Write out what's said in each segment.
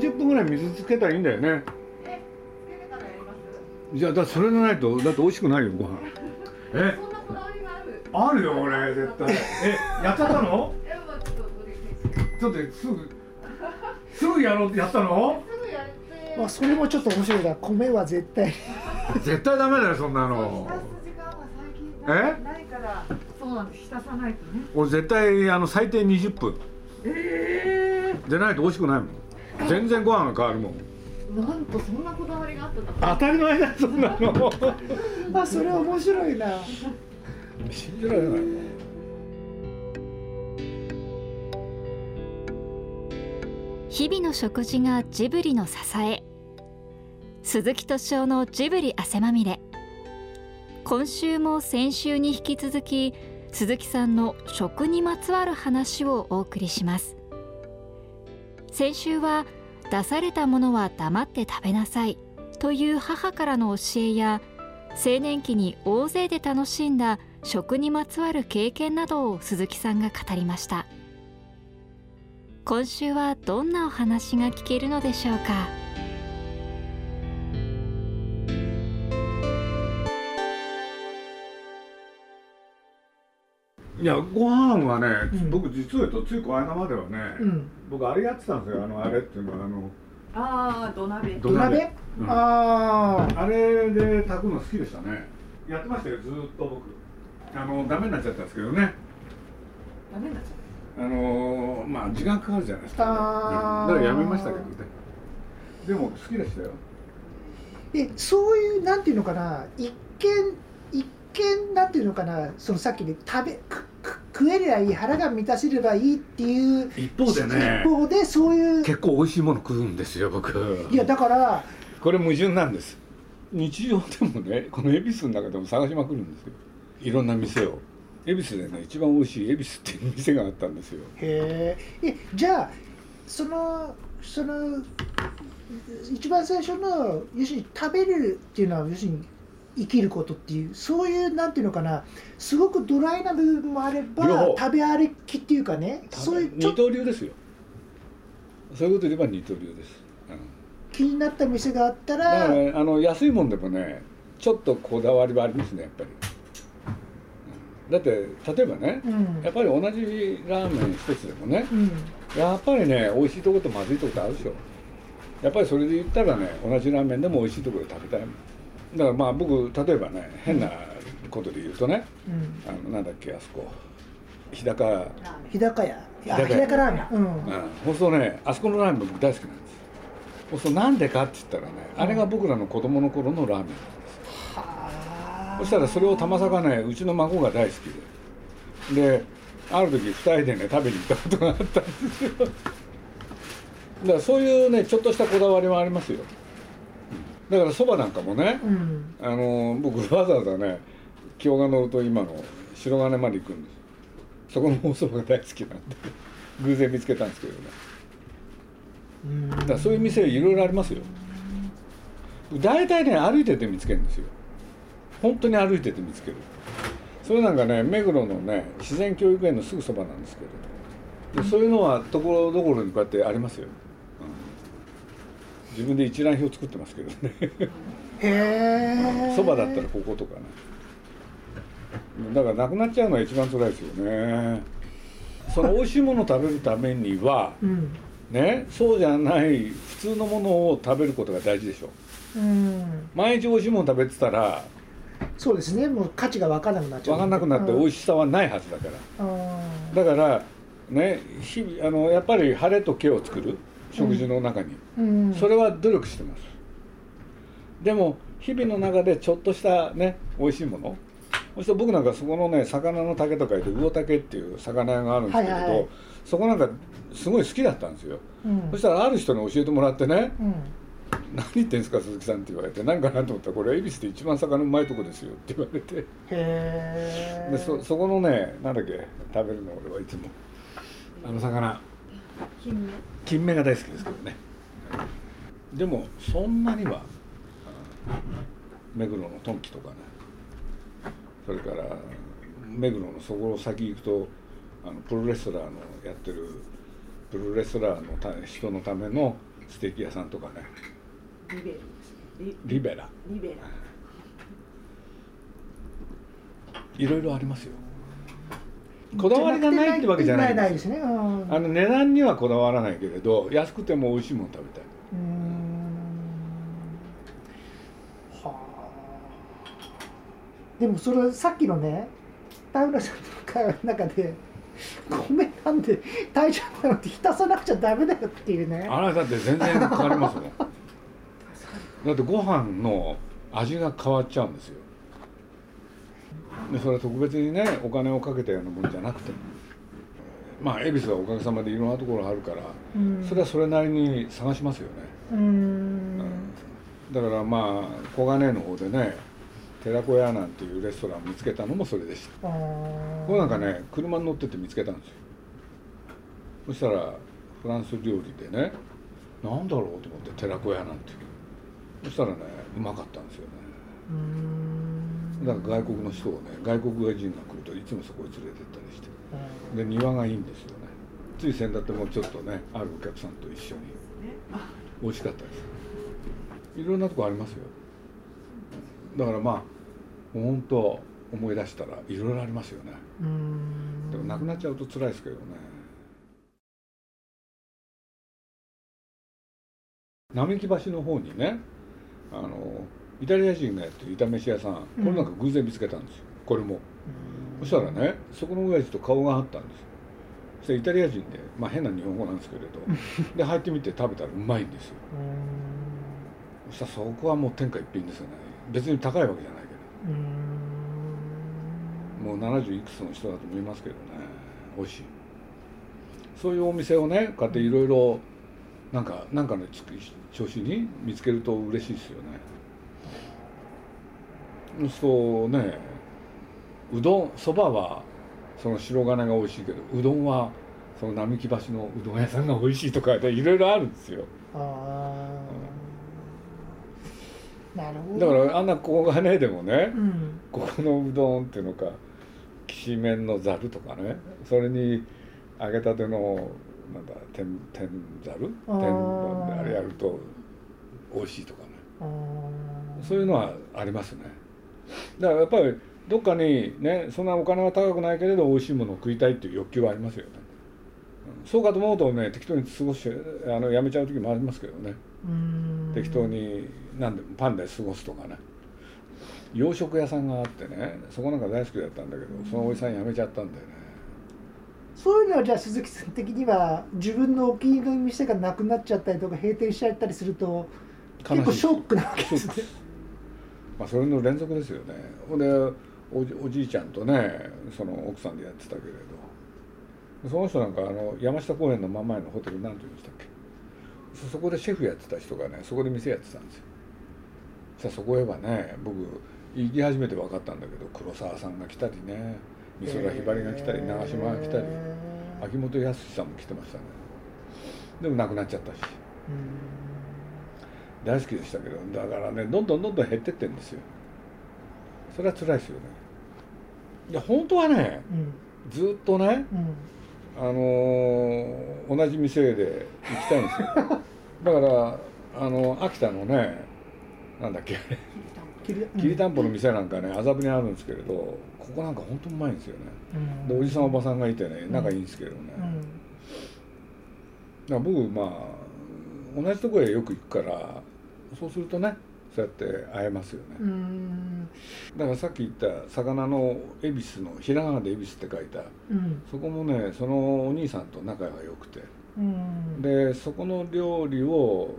30分ぐらい水つけたらいいんだよね。えつけてからやります？じゃあだそれがないとだって美味しくないよご飯。え？そんなこだわりがある？あるよ俺絶対。えやっちゃったの？ちょっとすぐすぐやろうってやったの？すぐやって。まあそれもちょっと面白いな。米は絶対。絶対ダメだよそんなの。浸す時間は最近え？ないからそうなんです。浸さないとね。俺絶対あの最低20分。えでないと美味しくないもん全然ご飯が変わるもん。えなんとそんなこだわりがあった当たり前だよそんなの。あそれは面白いな。信じられない。日々の食事がジブリの支え。鈴木敏夫のジブリ汗まみれ。今週も先週に引き続き鈴木さんの食にまつわる話をお送りします先週は出されたものは黙って食べなさいという母からの教えや青年期に大勢で楽しんだ食にまつわる経験などを鈴木さんが語りました。今週はどんなお話が聞けるのでしょうか？いやご飯はね、うん。僕実を言うとついこの間まではね、うん。僕あれやってたんですよあのあれっていうのはあのああ土鍋。土鍋。土鍋？うん。あああれで炊くの好きでしたね。やってましたよずーっと僕。あのダメになっちゃったんですけどね。ダメになっちゃあのーまあ時間かかるじゃないですか、あー。だからやめましたけどね。でも好きでしたよ。でそういうなんていうのかな一見一見なんていうのかなそのさっきで食べくく食えりゃいい腹が満たせればいいっていう一方でね。一方でそういう結構美味しいもの食うんですよ僕。いやだからこれ矛盾なんです。日常でもねこの恵比寿の中でも探しまくるんですよ。いろんな店を。恵比寿でね一番美味しい恵比寿っていう店があったんですよ。へええじゃあそのその一番最初の要するに食べるっていうのは要するに生きることっていうそういうなんていうのかなすごくドライな部分もあれば食べ歩きっていうかねそういう二刀流ですよ。そういうこと言えば二刀流です、うん。気になった店があったららねあの安いもんでもねちょっとこだわりはありますねやっぱり、うん。だって例えばねうん。やっぱり同じラーメン一つでもねうん。やっぱりね美味しいとことまずいとことあるでしょ。やっぱりそれで言ったらね同じラーメンでも美味しいところで食べたいもんだからまあ僕例えばね変なことで言うとねうん。あのなんだっけあそこ。日高。うんう日高屋。あ日高屋。日高ラーメン。うん。そうするとね。あそこのラーメン僕大好きなんです。そうするとなんでかって言ったらねあれが僕らの子供の頃のラーメンなんです。はあ。そしたらそれをたまさかねうちの孫が大好きで。である時2人でね食べに行ったことがあったんですよ。だからそういうねちょっとしたこだわりはありますよだからそばなんかもねうん。あの僕わざわざね京が乗ると今の白金まで行くんですそこのおそばが大好きなんで偶然見つけたんですけどね。うん。だからそういう店いろいろありますよ。大体ね歩いてて見つけるんですよ。本当に歩いてて見つける。それなんかね目黒のね自然教育園のすぐそばなんですけどでそういうのはところどころにこうやってありますよ、うん自分で一覧表作ってますけどね。へえそばだったらこことかね。だからなくなっちゃうのは一番辛いですよね。その美味しいものを食べるためにはうん。ねそうじゃない普通のものを食べることが大事でしょ。うん。毎日美味しいもの食べてたらそうですね。もう価値が分からなくなっちゃう。分かんなくなって美味しさはないはずだから。うんだからね日々あのやっぱり晴れと毛を作る食事の中に、うん。それは努力してます。でも日々の中でちょっとしたね美味しいもの。そして僕なんかそこのね魚の竹と書いて魚竹っていう魚屋があるんですけれど、はいはい。はいそこなんかすごい好きだったんですよ、うん。そしたらある人に教えてもらってねうん「何言ってんですか鈴木さん」って言われて何かなと思ったら「これ恵比寿で一番魚うまいとこですよ」って言われて。へえでそそこのねなんだっけ食べるの俺はいつも。あの魚金目。金目が大好きですけどね。でもそんなには目黒のトンキとかね。それから目黒のそこを先行くとあのプロレスラーのやってるプロレスラーのた人のためのステーキ屋さんとかね。リベリベラ。リベラ。いろいろありますよこだわりがないってわけじゃないないですね。うん。あの値段にはこだわらないけれど安くても美味しいもの食べたい。はあ。でもそれさっきのね田村さんの会話の中で米なんで大丈夫なのって浸さなくちゃダメだよっていうね。あれだって全然変わりますもんだってご飯の味が変わっちゃうんですよでそれは特別にねお金をかけたようなもんじゃなくてまあ恵比寿はおかげさまでいろんなところあるからうん。それはそれなりに探しますよね、うーん。だからまあ小金井の方でね寺子屋なんていうレストランを見つけたのもそれでした。あこれなんかね車に乗ってて見つけたんですよ。そしたらフランス料理でねなんだろうと思って寺子屋なんてそしたらねうまかったんですよねだから外国の人をね外国人が来るといつもそこに連れてったりして。で庭がいいんですよね。つい先だってもうちょっとねあるお客さんと一緒に。美味しかったです。いろんなとこありますよ。だからまあ本当思い出したらいろいろありますよね。でもなくなっちゃうと辛いですけどね。並木橋の方にねあのイタリア人がやってる炒飯屋さんこれなんか偶然見つけたんですよ。これも。そしたらねそこの親父と顔があったんですよ。そしてイタリア人で、まあ、変な日本語なんですけれど で入ってみて食べたらうまいんですよ。うーん。そしたらそこはもう天下一品ですよね。別に高いわけじゃないけうーん。どもう70いくつの人だと思いますけどね。美味しい。そういうお店をねこうやっていろいろなんかなんかの調子に見つけると嬉しいですよねそうね。うどんそばはその白金が美味しいけどうどんはその並木橋のうどん屋さんが美味しいとかでいろいろあるんですよ。ああなるほだどからあんな小金でもねうん。ここのうどんっていうのかきしめんのざるとかねそれに揚げたてのなんだ天天ざる？天あれやると美味しいとかね。そういうのはありますねだからやっぱりどっかにねそんなお金は高くないけれど美味しいものを食いたいっていう欲求はありますよね、うんそうかと思うとね適当に過ごしてあのやめちゃう時もありますけどね。適当になんでパンで過ごすとかね。洋食屋さんがあってねそこなんか大好きだったんだけどそのおじさん辞めちゃったんだよね。そういうのはじゃあ鈴木さん的には自分のお気に入りの店がなくなっちゃったりとか閉店しちゃったりすると結構ショックなわけですねまあそれの連続ですよね。ほんでおじおじいちゃんとねその奥さんでやってたけれど。その人なんかあの山下公園の真ん前のホテル何て言うんでしたっけ？そそこでシェフやってた人がねそこで店やってたんですよ。さあそこへはね僕行き始めて分かったんだけど黒沢さんが来たりね美空ひばりが来たり長嶋が来たり秋元康さんも来てましたね。でも亡くなっちゃったし大好きでしたけどだからねどんどんどんどん減ってってんですよ。それは辛いですよね。いや本当はねうん。うんずっとねうん。あのー同じ店で行きたいんですよ。だからあの秋田のねなんだっけ。きりたんぽ の店なんかね麻布にあるんですけれどここなんか本当うまいんですよね。うん。でおじさんおばさんがいてね仲いいんですけどね、うん。だから僕まあ同じとこへよく行くからそうするとねそうやって会えますよね、うん。だからさっき言った魚の恵比寿のひらがなで恵比寿って書いた。うん。そこもねそのお兄さんと仲が良くて。うん。でそこの料理を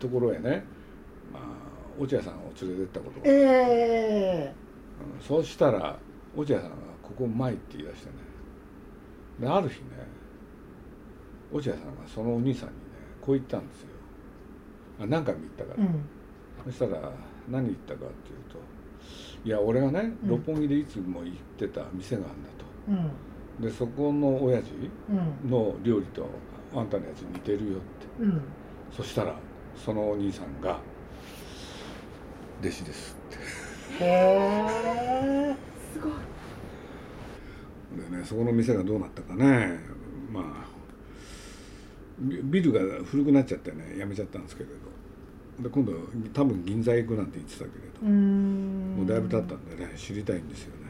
ところへね、まあ、落合さんを連れてったことが、えうん。そうしたら落合さんが「ここうまい」って言い出してね。である日ね落合さんがそのお兄さんにねこう言ったんですよ。あ何回も言ったから、えうん。そしたら何言ったかっていうと「いや俺がねうん。六本木でいつも行ってた店があるんだと」うん。でそこの親父うん。の料理とあんたのやつ似てるよって。うん。そしたらそのお兄さんが「弟子です」って。へえすごいでねそこの店がどうなったかね。まあビビルが古くなっちゃってねやめちゃったんですけれど。で今度多分銀座へ行くなんて言ってたけれど、うん。もうだいぶ経ったんでね知りたいんですよね、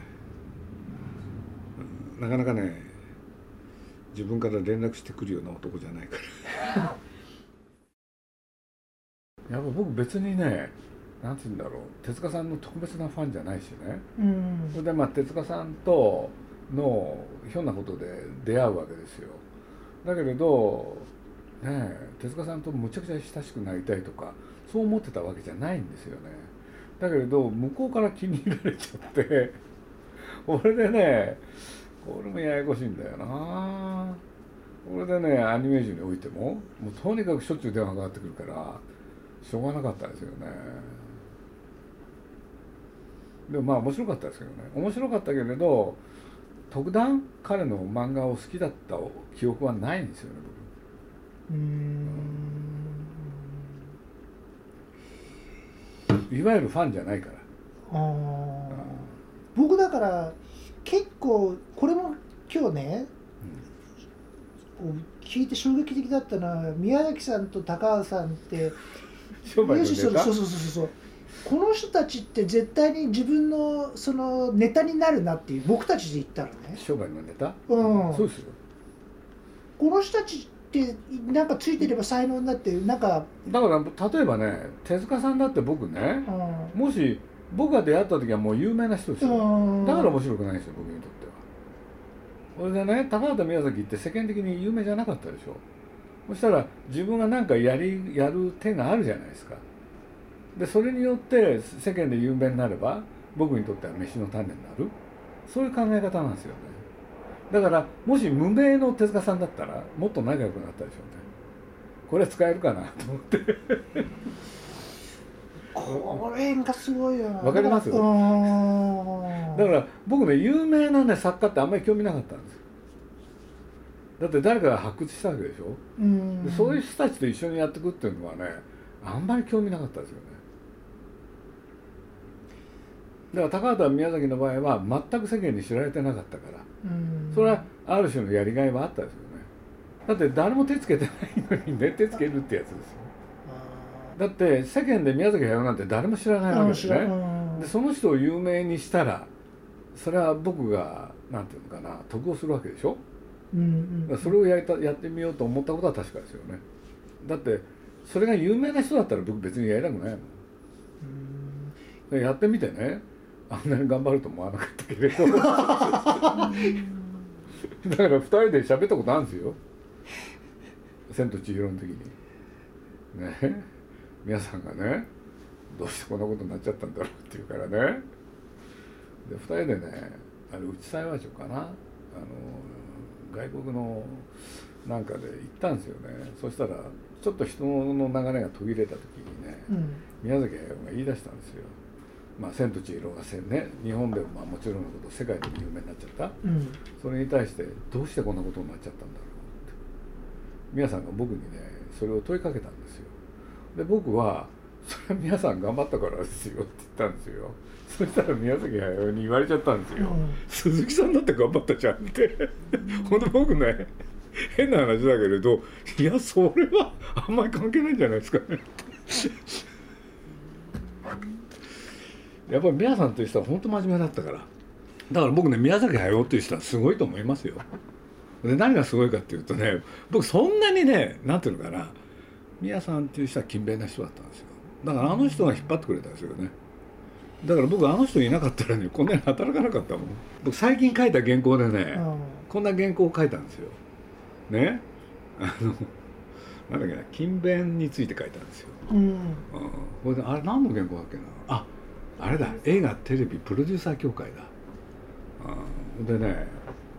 うんなかなかね自分から連絡してくるような男じゃないから。やっぱ僕別にねなんて言うんだろう。手塚さんの特別なファンじゃないしね。うん。それでまあ手塚さんとのひょんなことで出会うわけですよ。だけれどね手塚さんとむちゃくちゃ親しくなりたいとかそう思ってたわけじゃないんですよね。だけれど向こうから気に入られちゃって 俺でねこれもややこしいんだよな。これでねアニメージュにおいてももうとにかくしょっちゅう電話がかかってくるからしょうがなかったですよね。でもまあ面白かったですけどね。面白かったけれど特段彼の漫画を好きだった記憶はないんですよねいわゆるファンじゃないから。僕だから結構これも今日ね、聞いて衝撃的だったのは宮崎さんと高橋さんって商売そネタ？うそうそうそうそう。この人たちって絶対に自分のそのネタになるなっていう僕たちで言ったらね、商売のネタ、うん、そうですよ。この人たちってなんかついてれば才能になってなんか、だから例えばね手塚さんだって僕ねうん。もし僕が出会った時はもう有名な人ですよ、うん、だから面白くないんですよ僕にとっては。それでね高畑宮崎って世間的に有名じゃなかったでしょ。そしたら自分が何かやりやる手があるじゃないですか。でそれによって世間で有名になれば僕にとっては飯の種になる。そういう考え方なんですよねだからもし無名の手塚さんだったらもっと仲良くなったでしょうね。これ使えるかなと思って。これがすごいよな。わかります？だからうん。だから僕ね有名なね作家ってあんまり興味なかったんです。よだって誰かが発掘したわけでしょ？うそういう人たちと一緒にやっていくっていうのはねあんまり興味なかったですよね。だから高畑宮崎の場合は全く世間に知られてなかったから。うんそれはある種のやりがいはあったですよね。だって誰も手つけてないのにね手つけるってやつですよ。だって世間で宮崎駿なんて誰も知らないわけですね。でその人を有名にしたらそれは僕がなんていうのかな得をするわけでしょ？うんだからそれをやりたやってみようと思ったことは確かですよね。だってそれが有名な人だったら僕別にやりたくないもん。やってみてねあんなに頑張ると思わなかったけれど。だから2人で喋ったことあるんですよ「千と千尋」の時に。ね。皆さんがねどうしてこんなことになっちゃったんだろうって言うからね。で2人でねあれ内幸町かな。あの外国のなんかで行ったんですよね。そしたらちょっと人の流れが途切れた時にねうん。宮崎駿が言い出したんですよ「まあ、千と千尋」がね日本でもまあもちろんのこと世界でも有名になっちゃった。うん。それに対してどうしてこんなことになっちゃったんだろうって。皆さんが僕にねそれを問いかけたんですよ。で僕は「それは皆さん頑張ったからですよ」って言ったんですよ。そしたら宮崎駿に言われちゃったんですよ、鈴木さんだって頑張ったじゃんって。ほんと僕ね変な話だけれどいやそれはあんまり関係ないんじゃないですかねやっぱり宮さんという人は本当真面目だったから。だから僕ね宮崎駿っていう人はすごいと思いますよ。で何がすごいかっていうとね僕そんなにねなんていうのかな。宮さんっていう人は勤勉な人だったんですよ。だからあの人が引っ張ってくれたんですよね。だから僕あの人いなかったらねこんなに働かなかったもん。僕最近書いた原稿でね、こんな原稿を書いたんですよ。ね。あのなんだっけな勤勉について書いたんですよ、うん。うん、これであれ何の原稿だっけな。ああれだ映画テレビプロデューサー協会だ、うん、でね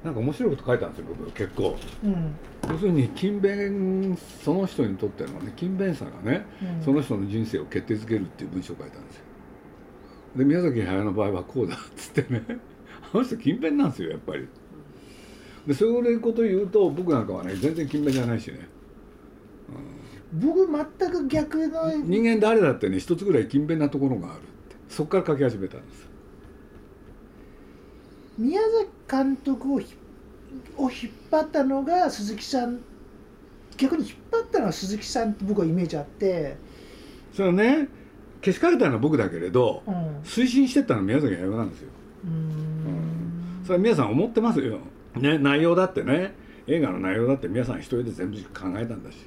なんか面白いこと書いたんですよ僕結構。うん。要するに勤勉その人にとってのね勤勉さがねうん。その人の人生を決定づけるっていう文章を書いたんですよ。で宮崎駿の場合はこうだっつってね。あの人勤勉なんですよやっぱり。でそういうこと言うと僕なんかはね全然勤勉じゃないしね。僕全く逆の人間誰だってね一つぐらい勤勉なところがあるそこから書き始めたんです。宮崎監督をひを引っ張ったのが鈴木さん。逆に引っ張ったのは鈴木さんって僕はイメージあって、それはねけしかけたのは僕だけれどうん、う推進してったのは宮崎駿なんですよ。ーん。それは皆さん思ってますよ、ね、内容だってね。映画の内容だって皆さん一人で全部考えたんだし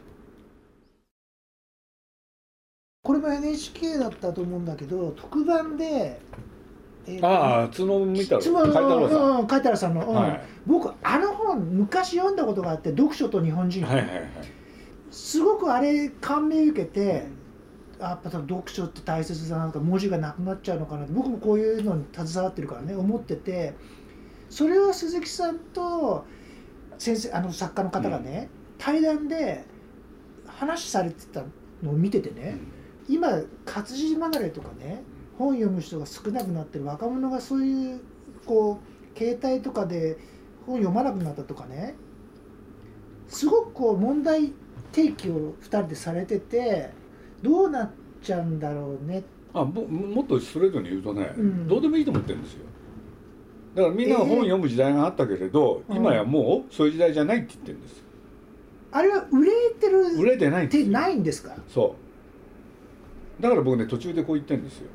これも NHK だったと思うんだけど特番で、えーとああ角見たらんうんさんの、うん。はい。僕あの本昔読んだことがあって読書と日本人、はいはいはい。すごくあれ感銘受けてあやっぱ読書って大切だなとか文字がなくなっちゃうのかなって僕もこういうのに携わってるからね思っててそれを鈴木さんと先生あの作家の方がね、対談で話されてたのを見ててね、今活字離れとかね本読む人が少なくなってる若者がそういうこう携帯とかで本読まなくなったとかねすごくこう問題提起を2人でされててどうなっちゃうんだろうね。あももっとストレートに言うとね、うん。どうでもいいと思ってるんですよ。だからみんなが本読む時代があったけれど、えー今やもうそういう時代じゃないって言ってるんですあれは売れてる売れてないってないんですか？そうだから僕ね途中でこう言ってるんですよ。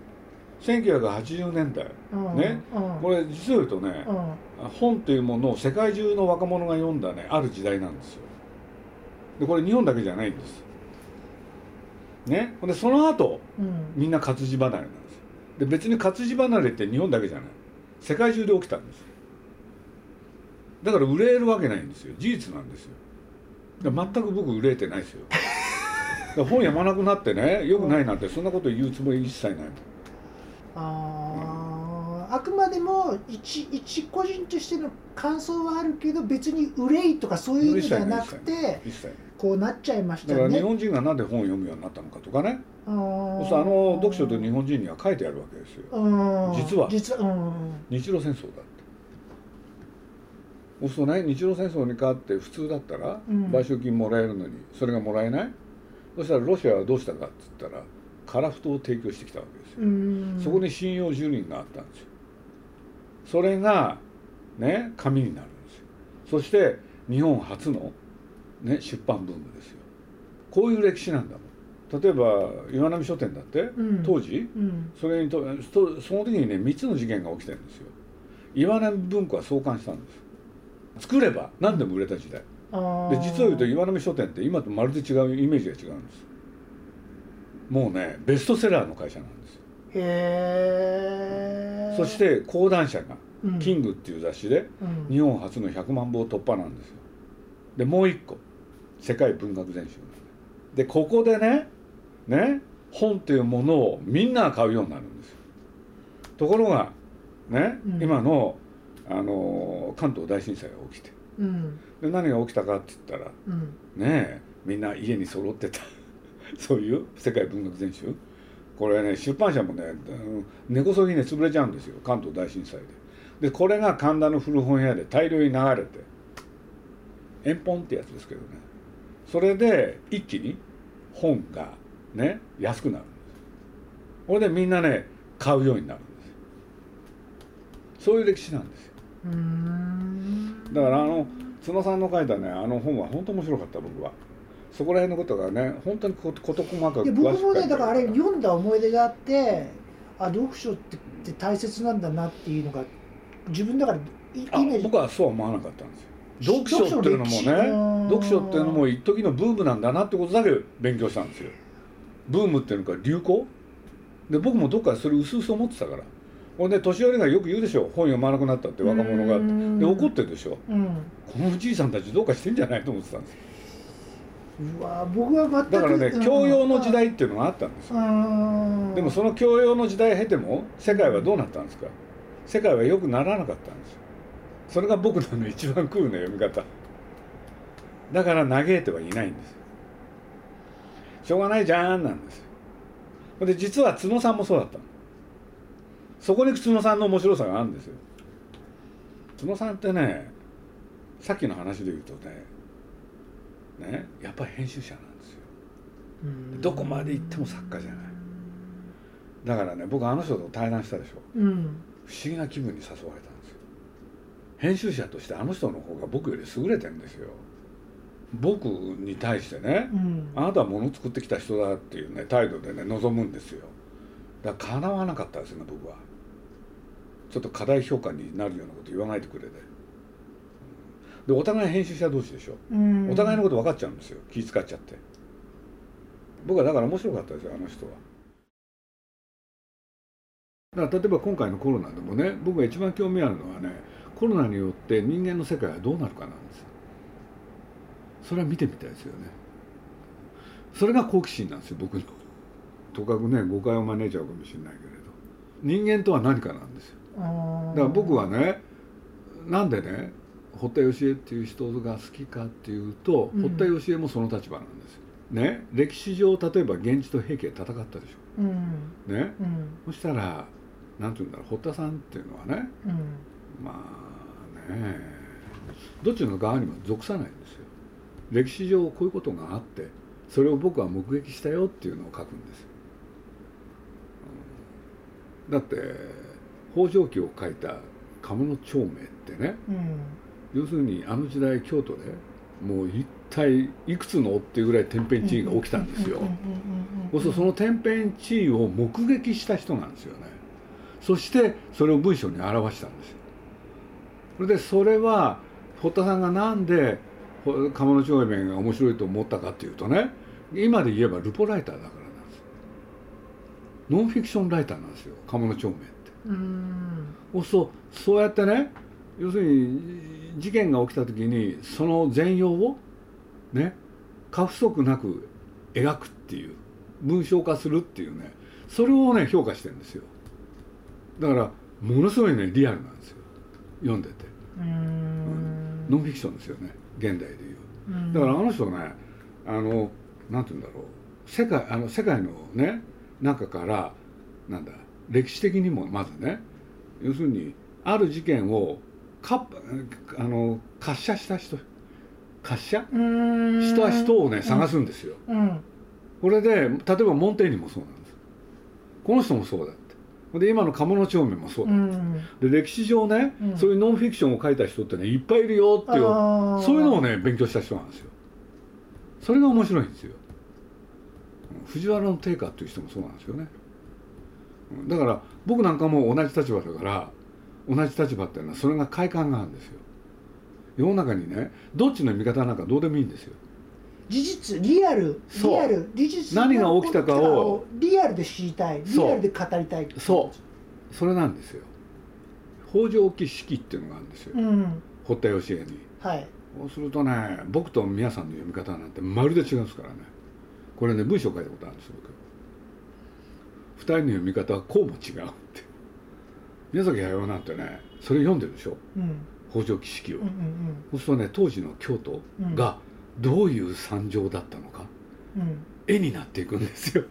1980年代うんねうん。これ実を言うとねうん。本っていうものを世界中の若者が読んだねある時代なんですよ。でこれ日本だけじゃないんですね？でその後うん。みんな活字離れなんですよ。で別に活字離れって日本だけじゃない。世界中で起きたんですよ。だから憂えるわけないんですよ。事実なんですよ。全く僕憂えてないですよ ら本読まなくなってねよくないなんてそんなこと言うつもり一切ないもん。あーあくまでも一一個人としての感想はあるけど別に憂いとかそういう意味ではなくてこうなっちゃいましただから日ね。本人がなんで本を読むようになったのかとかね。あの読書と日本人には書いてあるわけですよ。うん。実は。実はうん。日露戦争だって。そうするとね日露戦争に勝って普通だったらうん。賠償金もらえるのにそれがもらえない？そしたらロシアはどうしたかって言ったら樺太を提供してきたわけですよ。うん。そこに信用住人があったんですよ。それがね紙になるんですよ。そして日本初の、ね、出版ブームですよ。こういう歴史なんだもん。例えば岩波書店だって、うん。当時うん。それにととその時にね3つの事件が起きてるんですよ。岩波文庫は創刊したんです。作れば何でも売れた時代。あーで実を言うと岩波書店って今とまるで違うイメージが違うんです。もうねベストセラーの会社なんですよ。へえそして講談社がうん「キング」っていう雑誌でうん。日本初の100万部突破なんですよ。でもう一個世界文学全集でここでねね本っていうものをみんなが買うようになるんですよ。ところがね、うん。今のあの関東大震災が起きてうん。で何が起きたかって言ったらうん。ねえみんな家に揃ってた。そういう世界文学全集？これね出版社もねうん根こそぎね潰れちゃうんですよ関東大震災で。でこれが神田の古本屋で大量に流れて円本ってやつですけどね。それで一気に本がね安くなるんです。これでみんなね買うようになるんですそういう歴史なんですよだからあの角さんの書いたねあの本は本当面白かった僕は。そこら辺のことがね本当にこ事細かく僕もねだからあれる読んだ思い出があってあ読書ってって大切なんだなっていうのが自分だからイメージ。僕はそうは思わなかったんですよ。読書っていうのもね読書っていうのも一時のブームなんだなってことだけ勉強したんですよ。ブームっていうのか流行？で僕もどっかでそれ薄々思ってたからほんで年寄りがよく言うでしょ本読まなくなったって若者がうん。で怒ってるでしょう。ん。このじいさんたちどうかしてんじゃないと思ってたんです。うわ僕は全くだからねうん。教養の時代っていうのがあったんですよ。うん。でもその教養の時代を経ても世界はどうなったんですか？世界は良くならなかったんですよ。それが僕の、ね、一番クールな読み方。だから嘆いてはいないんですよ。しょうがないじゃんなんですよ。で実は角さんもそうだったのそこに角さんの面白さがあるんですよ。角さんってねさっきの話で言うとねねやっぱり編集者なんですよ。うん。どこまで行っても作家じゃない。だからね僕あの人と対談したでしょ。うん。不思議な気分に誘われたんですよ。編集者としてあの人の方が僕より優れてるんですよ。僕に対してねうん。あなたは物作ってきた人だっていうね態度でね望むんですよ。だから叶わなかったですね僕はちょっと過大評価になるようなこと言わないでくれででお互い編集者同士でしょ。うん。お互いのこと分かっちゃうんですよ。気遣っちゃって。僕はだから面白かったですよあの人は。だから例えば今回のコロナでもね僕が一番興味あるのはねコロナによって人間の世界はどうなるかなんですそれは見てみたいですよね。それが好奇心なんですよ僕の。とかくね誤解を招いちゃうかもしれないけれど。人間とは何かなんですよだから僕はねなんでね堀田芳恵っていう人が好きかっていうと、うん堀田芳恵もその立場なんですよ。ね歴史上例えば源氏と平家戦ったでしうんょ。ねうんそしたらなんて言うんだろう堀田さんっていうのはねうんまあねどっちの側にも属さないんですよ。歴史上こういうことがあってそれを僕は目撃したよっていうのを書くんですよ。うんだって北条記を書いた鴨の長明ってねうん。要するにあの時代京都でもう一体いくつのっていうぐらい天変地異が起きたんですよ。そうするとその天変地異を目撃した人なんですよね。そしてそれを文章に表したんですよ。それでそれは堀田さんがなんでほ鴨の長明が面白いと思ったかっていうとね今で言えばルポライターだからなんです。ノンフィクションライターなんですよ鴨の長明うん。そうそうやってね要するに事件が起きた時にその全容をね過不足なく描くっていう文章化するっていうねそれをね評価してるんですよ。だからものすごいねリアルなんですよ。読んでて。うん。ノンフィクションですよね現代でいう。うん。だからあの人ねあのなんて言うんだろう。世界あの世界のね中からなんだ歴史的にもまずね要するにある事件をかあの滑車した人滑車？うん。した人をね探すんですよ。うん。これで例えばモンテーニもそうなんです。この人もそうだって。で今の鴨の長明もそうだ。うん。で歴史上ね、うん。そういうノンフィクションを書いた人ってねいっぱいいるよっていうそういうのをね勉強した人なんですよ。それが面白いんですよ。うん藤原の定家っていう人もそうなんですよね。うんだから僕なんかも同じ立場だから同じ立場っていうのはそれが快感があるんですよ。世の中にねどっちの味方なんかどうでもいいんですよ。事実リアルリアル事実何が起きたかをリアルで知りたいリアルで語りたいそう。それなんですよ。北条記式っていうのがあるんですよ。うん。堀田芳恵に。はい。そうするとね僕と宮さんの読み方なんてまるで違うんですからね。これね文章書いたことあるんですよ僕二人の読み方はこうも違うって。宮崎駿なんてねそれ読んでるでしょ？うん。北条記式を、うんうんそうするとね当時の京都がどういう惨状だったのか？うんうん。絵になっていくんですよ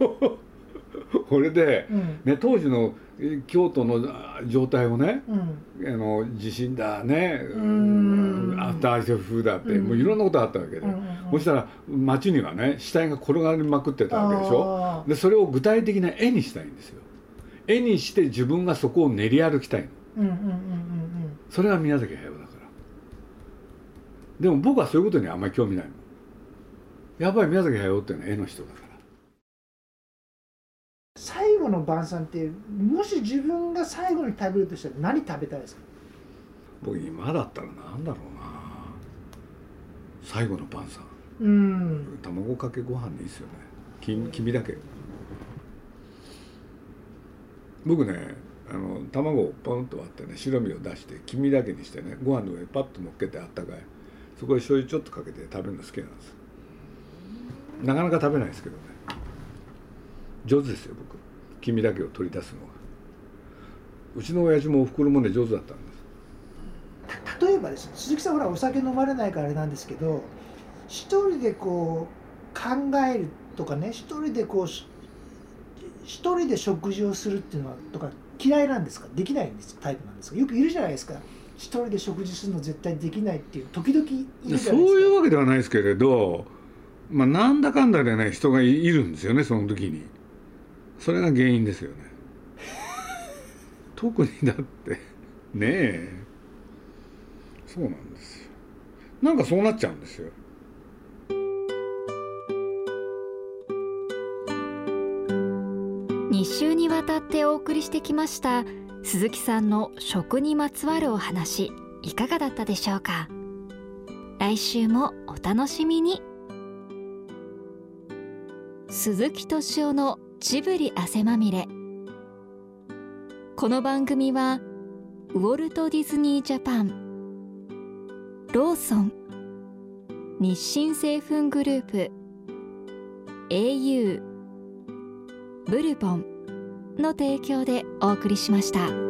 これで、うん。ね、当時のえ京都のあ状態をねうん。あの地震だねん。アフターアイセフだって、うん。もういろんなことあったわけで、うんうんそしたら街にはね死体が転がりまくってたわけでしょ？でそれを具体的な絵にしたいんですよ。絵にして自分がそこを練り歩きたいの。うんうんうんうんそれが宮崎駿だから。でも僕はそういうことにはあんまり興味ないのやっぱり宮崎駿っていうのは絵の人だから最後の晩餐ってもし自分が最後に食べるとしたら何食べたいですか？僕今だったらなんだろうな。最後の晩餐。うん。卵かけご飯でいいですよね。黄黄身だけ。僕ねあの卵をポンと割ってね白身を出して黄身だけにしてねご飯の上にパッと乗っけてあったかい。そこに醤油ちょっとかけて食べるの好きなんです。なかなか食べないですけどね上手ですよ僕。黄身だけを取り出すのがうちの親父もおふくろもね上手だったんです。例えばですね鈴木さんほらお酒飲まれないからあれなんですけど一人でこう考えるとかね一人でこうし一人で食事をするっていうのはとか嫌いなんですか？できないんですタイプなんですか？よくいるじゃないですか。一人で食事するの絶対できないっていう時々いるそういうわけではないですけれどまあなんだかんだでね人がいいるんですよねその時にそれが原因ですよね。特にだってねえ。そうなんですよ。なんかそうなっちゃうんですよ。2週にわたってお送りしてきました鈴木さんの食にまつわるお話いかがだったでしょうか？来週もお楽しみに。鈴木敏夫のジブリ汗まみれこの番組はウォルト・ディズニー・ジャパンローソン日清製粉グループ au ブルボンの提供でお送りしました。